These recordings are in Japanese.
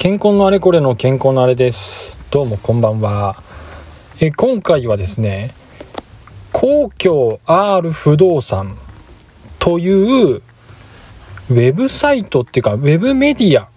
健康のあれこれの健康のあれです。どうもこんばんは。え今回はですね公共 R 不動産というウェブサイトっていうかウェブメディア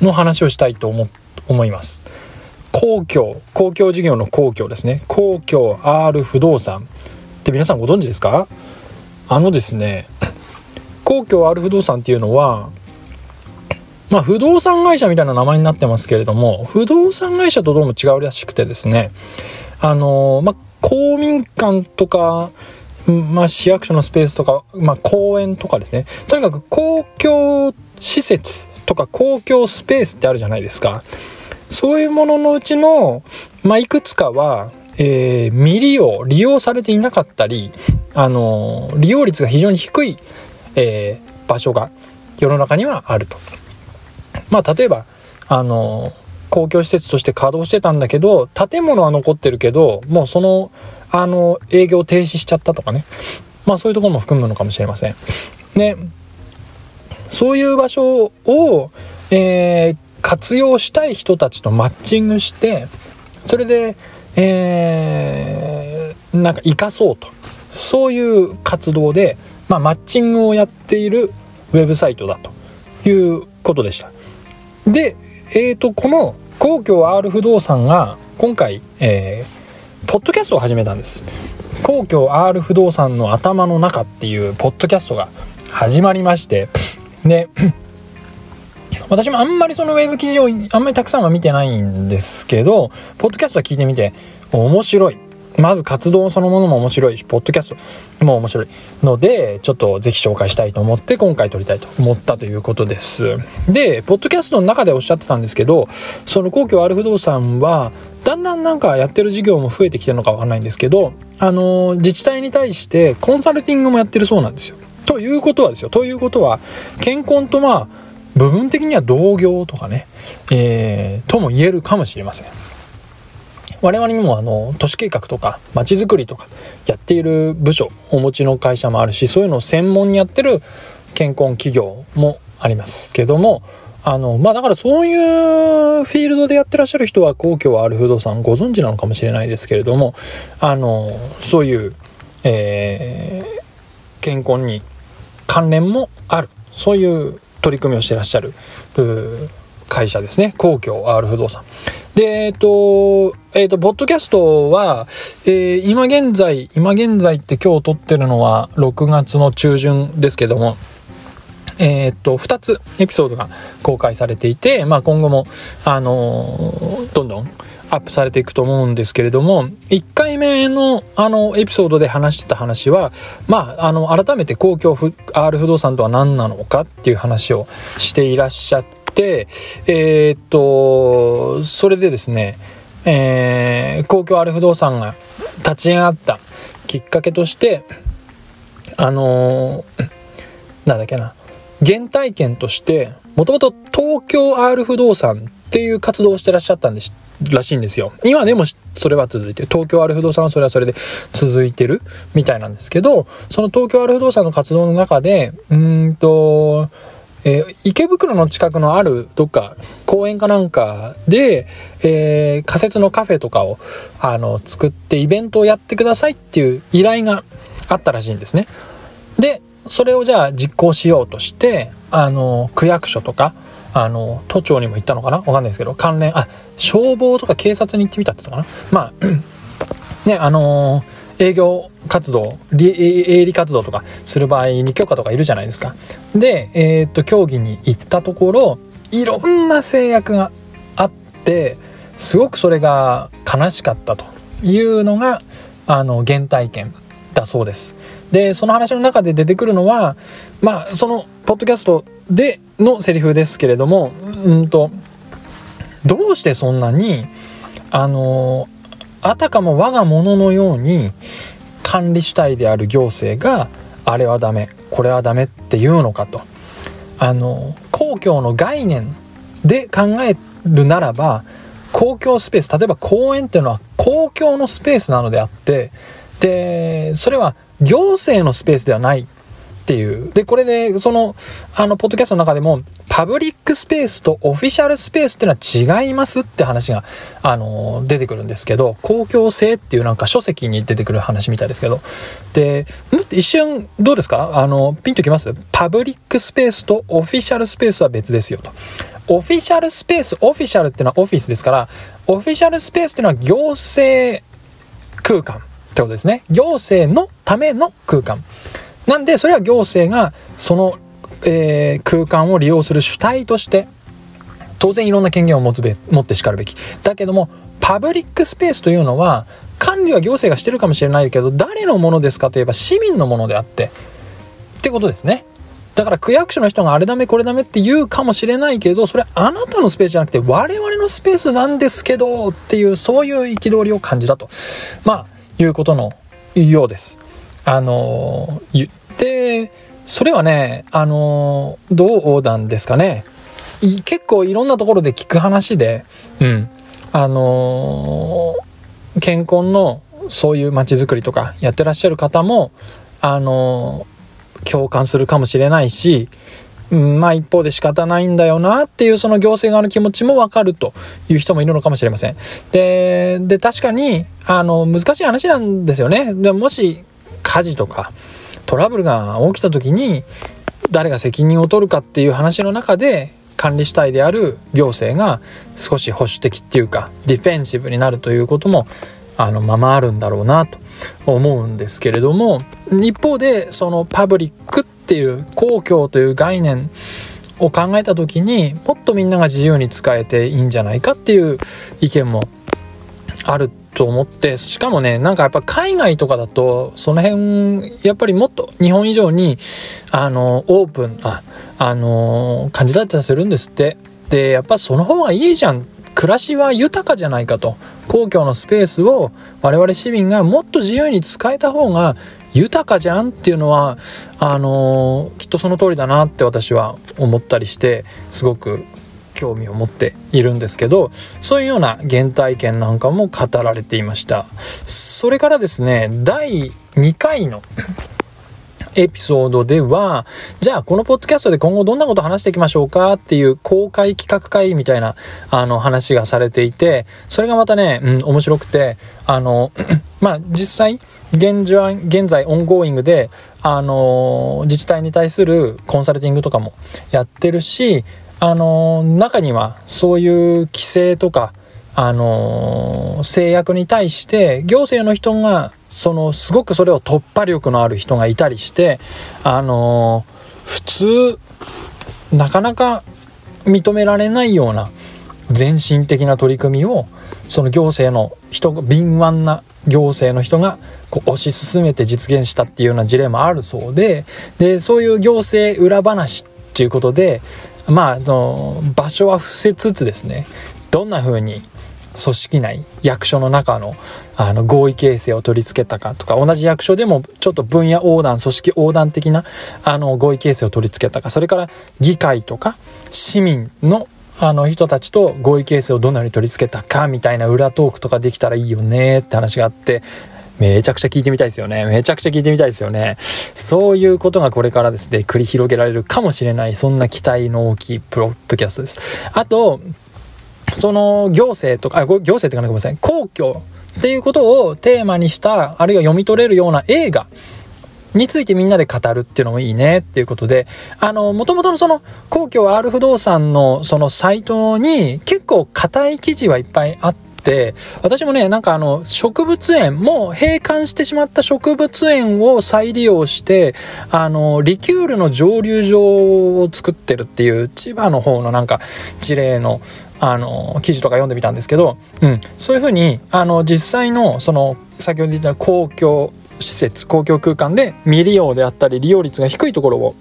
の話をしたいと思思います。公共公共事業の公共ですね。公共 R 不動産って皆さんご存知ですか？あのですね公共 R 不動産っていうのはまあ、不動産会社みたいな名前になってますけれども、不動産会社とどうも違うらしくてですね、あのまあ、公民館とか、まあ、市役所のスペースとか、まあ、公園とかですね、とにかく公共施設とか公共スペースってあるじゃないですか。そういうもののうちの、まあ、いくつかは、えー、未利用、利用されていなかったり、あの利用率が非常に低い、えー、場所が世の中にはあると。まあ、例えば、あの、公共施設として稼働してたんだけど、建物は残ってるけど、もうその、あの、営業停止しちゃったとかね。まあそういうところも含むのかもしれません。で、そういう場所を、えー、活用したい人たちとマッチングして、それで、えー、なんか活かそうと。そういう活動で、まあマッチングをやっているウェブサイトだということでした。で、えっ、ー、と、この皇居 R 不動産が今回、えー、ポッドキャストを始めたんです。皇居 R 不動産の頭の中っていうポッドキャストが始まりまして、で、私もあんまりそのウェブ記事をあんまりたくさんは見てないんですけど、ポッドキャストは聞いてみて面白い。まず活動そのものも面白いし、ポッドキャストも面白いので、ちょっとぜひ紹介したいと思って今回撮りたいと思ったということです。で、ポッドキャストの中でおっしゃってたんですけど、その皇居ある不動産は、だんだんなんかやってる事業も増えてきてるのかわかんないんですけど、あの、自治体に対してコンサルティングもやってるそうなんですよ。ということはですよ。ということは、健康とまあ、部分的には同業とかね、えー、とも言えるかもしれません。我々にもあの都市計画とか街づくりとかやっている部署お持ちの会社もあるしそういうのを専門にやってる健康企業もありますけどもあのまあだからそういうフィールドでやってらっしゃる人は皇居はある不動産ご存知なのかもしれないですけれどもあのそういう、えー、健康に関連もあるそういう取り組みをしてらっしゃる会社ですね。皇居 R 不動産。で、えっ、と、えっ、と、ポッドキャストは、えー、今現在、今現在って今日撮ってるのは6月の中旬ですけども、えっ、と、2つエピソードが公開されていて、まあ今後も、あのー、どんどんアップされていくと思うんですけれども、1回目のあのエピソードで話してた話は、まあ、あの、改めて公共 R 不動産とは何なのかっていう話をしていらっしゃっ、えー、っと、それでですね、えー、公共ある不動産が立ち上がったきっかけとして、あのー、なんだっけな、原体験として、もともと東京 R 不動産っていう活動をしてらっしゃったんですらしいんですよ。今でもそれは続いてる。東京ある不動産はそれはそれで続いてるみたいなんですけど、その東京ある不動産の活動の中で、うんと、えー、池袋の近くのあるどっか公園かなんかで、えー、仮設のカフェとかをあの作ってイベントをやってくださいっていう依頼があったらしいんですね。で、それをじゃあ実行しようとして、あの、区役所とか、あの、都庁にも行ったのかな？わかんないですけど、関連、あ、消防とか警察に行ってみたって言ったかな？まあ、ね、あのー営業活動、営利活動とかする場合に許可とかいるじゃないですか。で、えー、っと、競技に行ったところ、いろんな制約があって、すごくそれが悲しかったというのが、あの、原体験だそうです。で、その話の中で出てくるのは、まあ、その、ポッドキャストでのセリフですけれども、うんと、どうしてそんなに、あの、あたかも我が物のように管理主体である行政があれはダメこれはダメっていうのかと。あの公共の概念で考えるならば公共スペース例えば公園っていうのは公共のスペースなのであってでそれは行政のスペースではないっていう。でこれでそのあのポッドキャストの中でもパブリックスペースとオフィシャルスペースっていうのは違いますって話が、あの、出てくるんですけど、公共性っていうなんか書籍に出てくる話みたいですけど、で、一瞬どうですか？あの、ピンときます？パブリックスペースとオフィシャルスペースは別ですよと。オフィシャルスペース、オフィシャルっていうのはオフィスですから、オフィシャルスペースっていうのは行政空間ってことですね。行政のための空間。なんで、それは行政がそのえー、空間を利用する主体として当然いろんな権限を持つべ持ってしかるべき。だけどもパブリックスペースというのは管理は行政がしてるかもしれないけど誰のものですかといえば市民のものであってってことですね。だから区役所の人があれダメこれダメって言うかもしれないけどそれあなたのスペースじゃなくて我々のスペースなんですけどっていうそういう憤りを感じたと。まあいうことのようです。あの言ってそれはね、あのー、どうなんですかね。結構いろんなところで聞く話で、うん。あのー、健康のそういう街づくりとかやってらっしゃる方も、あのー、共感するかもしれないし、うん、まあ一方で仕方ないんだよなっていうその行政側の気持ちもわかるという人もいるのかもしれません。で、で、確かに、あの、難しい話なんですよね。でもし火事とか、トラブルが起きた時に誰が責任を取るかっていう話の中で管理主体である行政が少し保守的っていうかディフェンシブになるということもあのままあるんだろうなと思うんですけれども一方でそのパブリックっていう公共という概念を考えた時にもっとみんなが自由に使えていいんじゃないかっていう意見もあると思って、しかもね、なんかやっぱ海外とかだと、その辺、やっぱりもっと日本以上に、あの、オープンな、あの、感じだったりするんですって。で、やっぱその方がいいじゃん。暮らしは豊かじゃないかと。公共のスペースを我々市民がもっと自由に使えた方が豊かじゃんっていうのは、あのきっとその通りだなって私は思ったりして、すごく興味を持っているんですけど、そういうような原体験なんかも語られていました。それからですね、第2回のエピソードでは、じゃあこのポッドキャストで今後どんなこと話していきましょうかっていう公開企画会みたいなあの話がされていて、それがまたね、うん、面白くて、あの、まあ実際、現在、現在オンゴーイングで、あの、自治体に対するコンサルティングとかもやってるし、あの、中にはそういう規制とか、あの、制約に対して行政の人が、その、すごくそれを突破力のある人がいたりして、あの、普通、なかなか認められないような全身的な取り組みを、その行政の人が、敏腕な行政の人がこう推し進めて実現したっていうような事例もあるそうで、で、そういう行政裏話っていうことで、まあ、あの、場所は伏せつつですね、どんな風に組織内、役所の中のあの合意形成を取り付けたかとか、同じ役所でもちょっと分野横断、組織横断的なあの合意形成を取り付けたか、それから議会とか市民のあの人たちと合意形成をどんな風に取り付けたかみたいな裏トークとかできたらいいよねって話があって、めちゃくちゃ聞いてみたいですよね。めちゃくちゃ聞いてみたいですよね。そういうことがこれからですね、繰り広げられるかもしれない、そんな期待の大きいプロッドキャストです。あと、その行政とか、あ、行政ってかごめんなさい、公共っていうことをテーマにした、あるいは読み取れるような映画についてみんなで語るっていうのもいいねっていうことで、あの、元々のその公共 R 不動産のそのサイトに結構硬い記事はいっぱいあって、、私もね、なんかあの、植物園、もう閉館してしまった植物園を再利用して、あの、リキュールの蒸留所を作ってるっていう、千葉の方のなんか、事例の、あの、記事とか読んでみたんですけど、うん、そういうふうに、あの、実際の、その、先ほど言った公共施設、公共空間で未利用であったり、利用率が低いところを、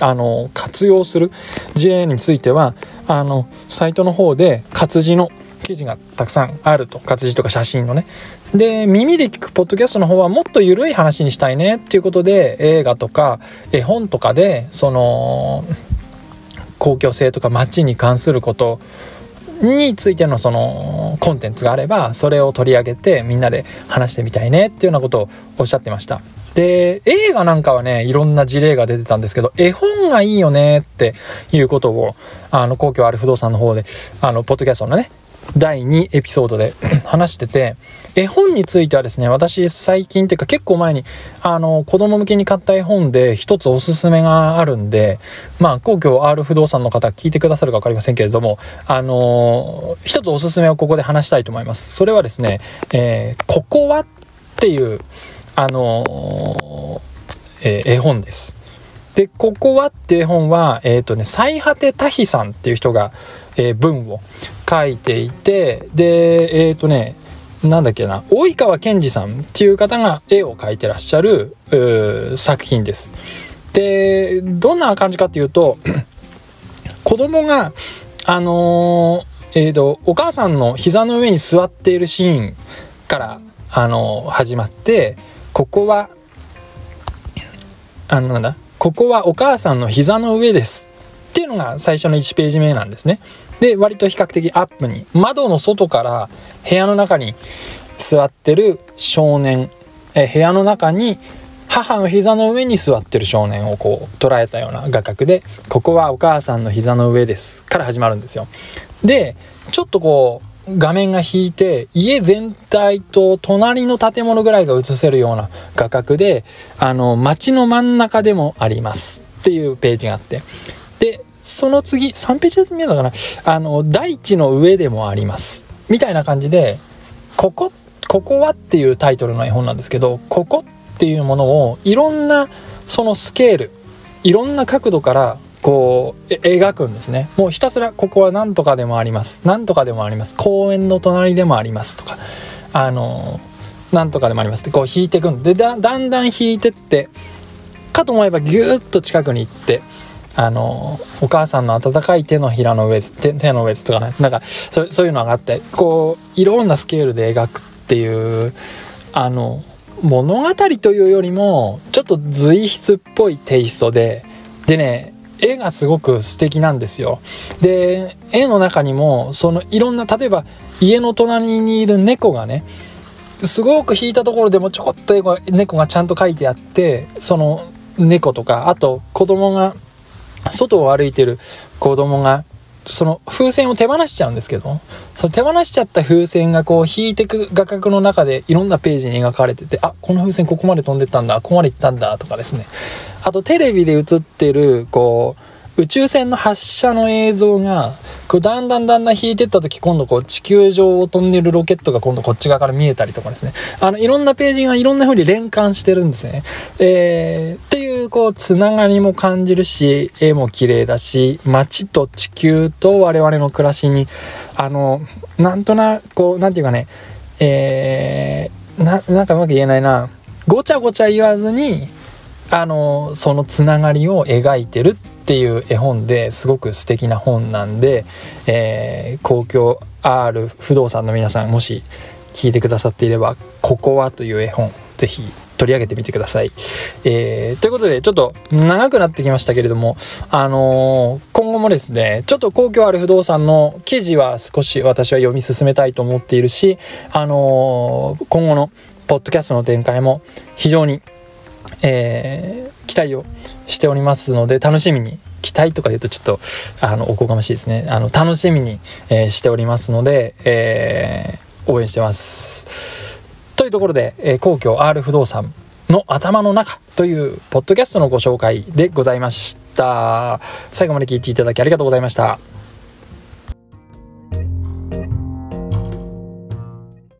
あの、活用する事例については、あの、サイトの方で活字の記事がたくさんあると。活字とか写真のね。で、耳で聞くポッドキャストの方はもっと緩い話にしたいねっていうことで、映画とか絵本とかで、その、公共性とか街に関することについてのそのコンテンツがあれば、それを取り上げてみんなで話してみたいねっていうようなことをおっしゃってました。で、映画なんかはね、いろんな事例が出てたんですけど、絵本がいいよねっていうことを、あの、皇居ある不動産の方で、あの、ポッドキャストのね、第2エピソードで 話してて、絵本についてはですね、私最近っていうか結構前に、あの、子供向けに買った絵本で一つおすすめがあるんで、まあ、皇居 R 不動産の方聞いてくださるかわかりませんけれども、あの、一つおすすめをここで話したいと思います。それはですね、えー、ここはっていう、あのえー、絵本です。で、ここはっていう絵本は、えっ、ー、とね、最果てタヒさんっていう人が、えー、文を書いていて、で、えっ、ー、とね、なんだっけな、及川健二さんっていう方が絵を描いてらっしゃる作品です。で、どんな感じかっていうと、子供が、あのー、えっ、と、お母さんの膝の上に座っているシーンから、あの、始まって、ここは、あの、なんだ、ここはお母さんの膝の上です。っていうのが最初の1ページ目なんですね。で、割と比較的アップに、窓の外から部屋の中に座ってる少年、え部屋の中に母の膝の上に座ってる少年をこう捉えたような画角で、ここはお母さんの膝の上ですから始まるんですよ。で、ちょっとこう、画面が引いて、家全体と隣の建物ぐらいが映せるような画角で、あの、街の真ん中でもありますっていうページがあって。で、その次、3ページだと見えたかなあの、大地の上でもあります。みたいな感じで、ここ、ここはっていうタイトルの絵本なんですけど、ここっていうものをいろんなそのスケール、いろんな角度からこう描くんですね。もうひたすらここは何とかでもあります。何とかでもあります。公園の隣でもありますとか、あの、何とかでもありますってこう引いていくんで、だだんだん引いてって、かと思えばギューッと近くに行って、あの、お母さんの温かい手のひらの上手、手の上とかね、なんかそ、そういうのがあって、こう、いろんなスケールで描くっていう、あの、物語というよりも、ちょっと随筆っぽいテイストで、でね、絵がすごく素敵なんですよ。で、絵の中にも、そのいろんな、例えば家の隣にいる猫がね、すごく引いたところでもちょこっと猫がちゃんと描いてあって、その猫とか、あと子供が外を歩いてる子供が、その風船を手放しちゃうんですけど、その手放しちゃった風船がこう引いてく画角の中でいろんなページに描かれてて、あ、この風船ここまで飛んでったんだ、ここまで行ったんだとかですね。あとテレビで映ってる、こう、宇宙船の発射の映像が、こうだんだんだんだん引いてった時、今度こう地球上を飛んでるロケットが今度こっち側から見えたりとかですね。あの、いろんなページがいろんな風に連関してるんですね。えー、っていうこう、つながりも感じるし、絵も綺麗だし、街と地球と我々の暮らしに、あの、なんとなく、こう、なんていうかね、えー、な、なんかうまく言えないな。ごちゃごちゃ言わずに、あの、そのつながりを描いてるってっていう絵本ですごく素敵な本なんで、えー、公共 R 不動産の皆さんもし聞いてくださっていれば「ここは」という絵本ぜひ取り上げてみてください。えー、ということで、ちょっと長くなってきましたけれども、あのー、今後もですね、ちょっと公共ある不動産の記事は少し私は読み進めたいと思っているし、あのー、今後のポッドキャストの展開も非常に、えー、期待をしておりますので、楽しみに、期待とか言うとちょっと、あの、おこがましいですね。あの、楽しみに、えー、しておりますので、えー、応援してます。というところで、えー、皇居 R 不動産の頭の中というポッドキャストのご紹介でございました。最後まで聞いていただきありがとうございました。